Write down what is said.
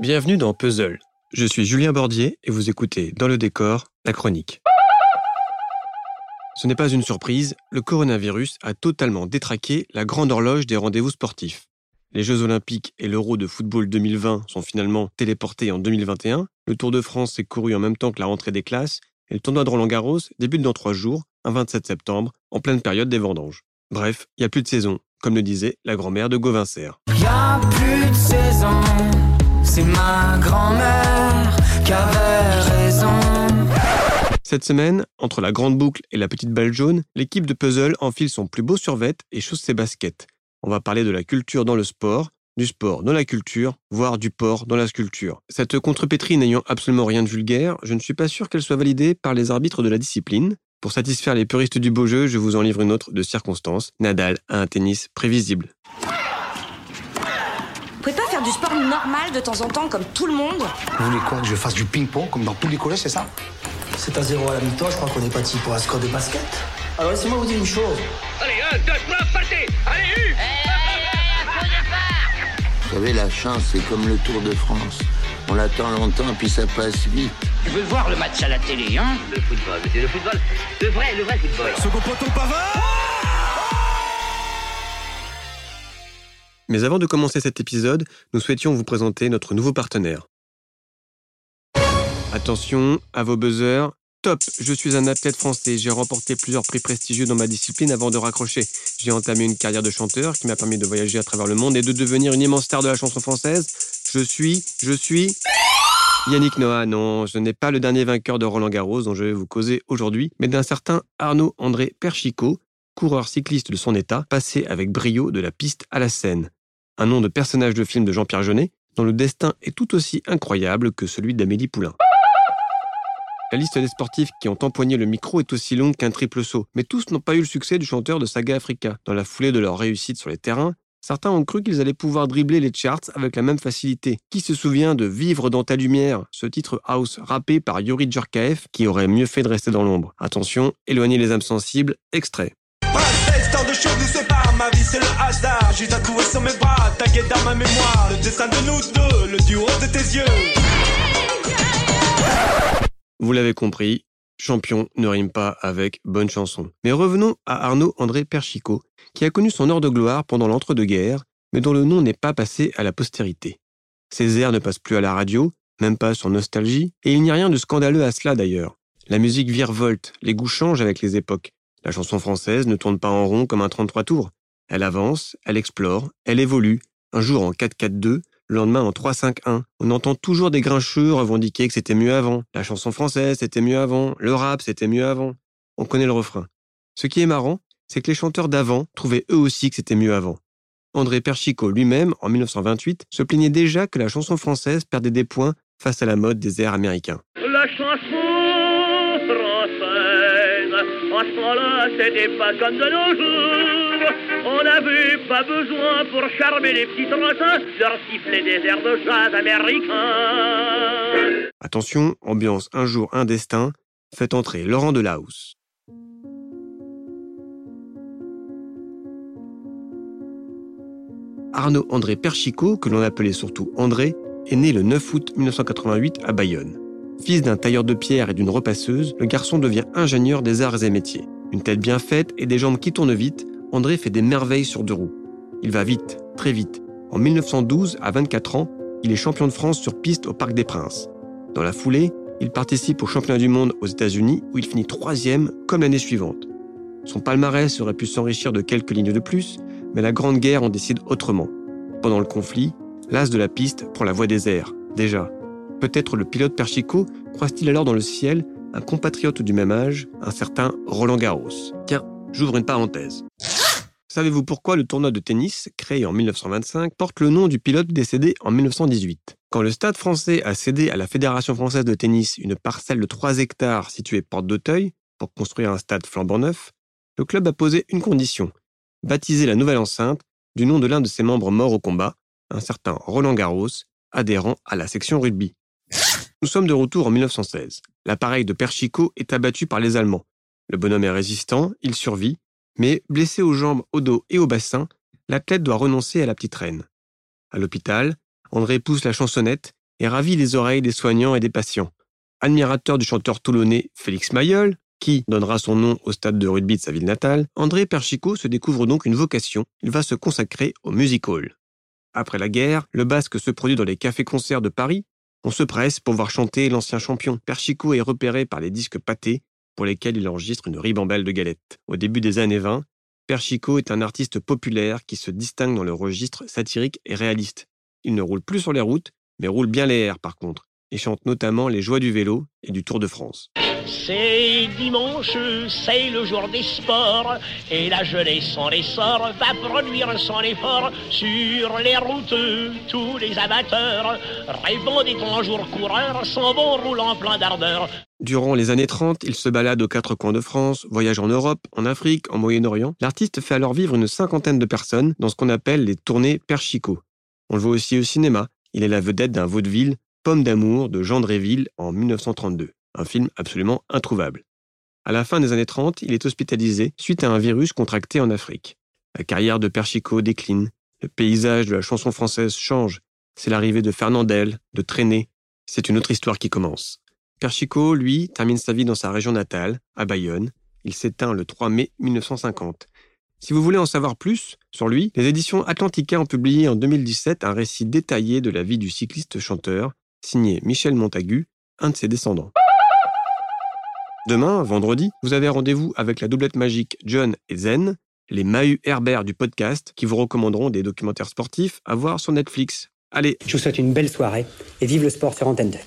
Bienvenue dans Puzzle. Je suis Julien Bordier et vous écoutez Dans le décor, la chronique. Ce n'est pas une surprise, le coronavirus a totalement détraqué la grande horloge des rendez-vous sportifs. Les Jeux Olympiques et l'Euro de football 2020 sont finalement téléportés en 2021. Le Tour de France s'est couru en même temps que la rentrée des classes. Et le tournoi de Roland Garros débute dans trois jours, un 27 septembre, en pleine période des vendanges. Bref, il n'y a plus de saison, comme le disait la grand-mère de Gauvincer. Y a plus de saison, c'est ma grand-mère qui avait raison. Cette semaine, entre la grande boucle et la petite balle jaune, l'équipe de puzzle enfile son plus beau survêt et chausse ses baskets. On va parler de la culture dans le sport, du sport dans la culture, voire du porc dans la sculpture. Cette contrepétrie n'ayant absolument rien de vulgaire, je ne suis pas sûr qu'elle soit validée par les arbitres de la discipline. Pour satisfaire les puristes du beau jeu, je vous en livre une autre de circonstance. Nadal a un tennis prévisible. Vous pouvez pas faire du sport normal de temps en temps comme tout le monde Vous voulez quoi Que je fasse du ping-pong comme dans tous les collèges, c'est ça? C'est à zéro à la mi-temps, je crois qu'on est parti pour un score de basket. Alors laissez-moi vous dire une chose. Allez, un, deux, trois, partez Allez, une Vous savez, la chance, c'est comme le Tour de France. On l'attend longtemps, puis ça passe vite. Tu veux voir le match à la télé, hein? Le football, c'est le football. Le vrai, le vrai football. Mais avant de commencer cet épisode, nous souhaitions vous présenter notre nouveau partenaire. Attention à vos buzzers. Top, je suis un athlète français, j'ai remporté plusieurs prix prestigieux dans ma discipline avant de raccrocher. J'ai entamé une carrière de chanteur qui m'a permis de voyager à travers le monde et de devenir une immense star de la chanson française. Je suis, je suis... Yannick Noah, non, je n'ai pas le dernier vainqueur de Roland Garros dont je vais vous causer aujourd'hui, mais d'un certain Arnaud André Perchicot, coureur cycliste de son état, passé avec brio de la piste à la scène. Un nom de personnage de film de Jean-Pierre Jeunet, dont le destin est tout aussi incroyable que celui d'Amélie Poulain. La liste des sportifs qui ont empoigné le micro est aussi longue qu'un triple saut, mais tous n'ont pas eu le succès du chanteur de Saga Africa. Dans la foulée de leur réussite sur les terrains, certains ont cru qu'ils allaient pouvoir dribbler les charts avec la même facilité. Qui se souvient de Vivre dans ta lumière, ce titre house rappé par Yuri Djurkaev qui aurait mieux fait de rester dans l'ombre Attention, éloignez les âmes sensibles, extrait. Vous l'avez compris, champion ne rime pas avec bonne chanson. Mais revenons à Arnaud André Perchicot, qui a connu son heure de gloire pendant l'entre-deux-guerres, mais dont le nom n'est pas passé à la postérité. Ses airs ne passent plus à la radio, même pas sur Nostalgie, et il n'y a rien de scandaleux à cela d'ailleurs. La musique virevolte, les goûts changent avec les époques. La chanson française ne tourne pas en rond comme un 33 tours. Elle avance, elle explore, elle évolue, un jour en 4-4-2, le lendemain en 3-5-1. On entend toujours des grincheux revendiquer que c'était mieux avant. La chanson française, c'était mieux avant. Le rap, c'était mieux avant. On connaît le refrain. Ce qui est marrant, c'est que les chanteurs d'avant trouvaient eux aussi que c'était mieux avant. André Perchicot lui-même, en 1928, se plaignait déjà que la chanson française perdait des points face à la mode des airs américains. La chanson française, ce c'était pas comme de nos jours. Attention, ambiance un jour un destin, faites entrer Laurent Delahousse. Arnaud André Perchicot, que l'on appelait surtout André, est né le 9 août 1988 à Bayonne. Fils d'un tailleur de pierre et d'une repasseuse, le garçon devient ingénieur des arts et métiers. Une tête bien faite et des jambes qui tournent vite, André fait des merveilles sur deux roues. Il va vite, très vite. En 1912, à 24 ans, il est champion de France sur piste au Parc des Princes. Dans la foulée, il participe au championnat du monde aux États-Unis où il finit troisième comme l'année suivante. Son palmarès aurait pu s'enrichir de quelques lignes de plus, mais la Grande Guerre en décide autrement. Pendant le conflit, l'as de la piste prend la voie des airs, déjà. Peut-être le pilote Perchicot croise-t-il alors dans le ciel un compatriote du même âge, un certain Roland Garros. Tiens, j'ouvre une parenthèse. Savez-vous pourquoi le tournoi de tennis, créé en 1925, porte le nom du pilote décédé en 1918 Quand le Stade français a cédé à la Fédération française de tennis une parcelle de 3 hectares située porte d'Auteuil pour construire un stade flambant neuf, le club a posé une condition baptiser la nouvelle enceinte du nom de l'un de ses membres morts au combat, un certain Roland Garros, adhérent à la section rugby. Nous sommes de retour en 1916. L'appareil de Perchicot est abattu par les Allemands. Le bonhomme est résistant, il survit, mais blessé aux jambes, au dos et au bassin, l'athlète doit renoncer à la petite reine. À l'hôpital, André pousse la chansonnette et ravit les oreilles des soignants et des patients. Admirateur du chanteur toulonnais Félix Mayol, qui donnera son nom au stade de rugby de sa ville natale, André Perchico se découvre donc une vocation. Il va se consacrer au music hall. Après la guerre, le basque se produit dans les cafés-concerts de Paris. On se presse pour voir chanter l'ancien champion. Perchico est repéré par les disques pâtés, pour lesquels il enregistre une ribambelle de galettes. Au début des années 20, Perchico est un artiste populaire qui se distingue dans le registre satirique et réaliste. Il ne roule plus sur les routes, mais roule bien les airs par contre, et chante notamment les joies du vélo et du Tour de France. C'est dimanche, c'est le jour des sports, et la jeunesse en essor va produire son effort sur les routes. Tous les amateurs, rêvant d'être un jour coureurs, s'en vont roulant plein d'ardeur. Durant les années 30, il se balade aux quatre coins de France, voyage en Europe, en Afrique, en Moyen-Orient. L'artiste fait alors vivre une cinquantaine de personnes dans ce qu'on appelle les tournées Perchico. On le voit aussi au cinéma. Il est la vedette d'un vaudeville, Pomme d'amour de Jean Dréville en 1932 un film absolument introuvable. À la fin des années 30, il est hospitalisé suite à un virus contracté en Afrique. La carrière de Perchico décline, le paysage de la chanson française change, c'est l'arrivée de Fernandel, de Traîné, c'est une autre histoire qui commence. Perchico, lui, termine sa vie dans sa région natale, à Bayonne. Il s'éteint le 3 mai 1950. Si vous voulez en savoir plus sur lui, les éditions Atlantica ont publié en 2017 un récit détaillé de la vie du cycliste chanteur, signé Michel Montagu, un de ses descendants. Demain, vendredi, vous avez rendez-vous avec la doublette magique John et Zen, les Mahu Herbert du podcast, qui vous recommanderont des documentaires sportifs à voir sur Netflix. Allez Je vous souhaite une belle soirée et vive le sport sur Antenne 2.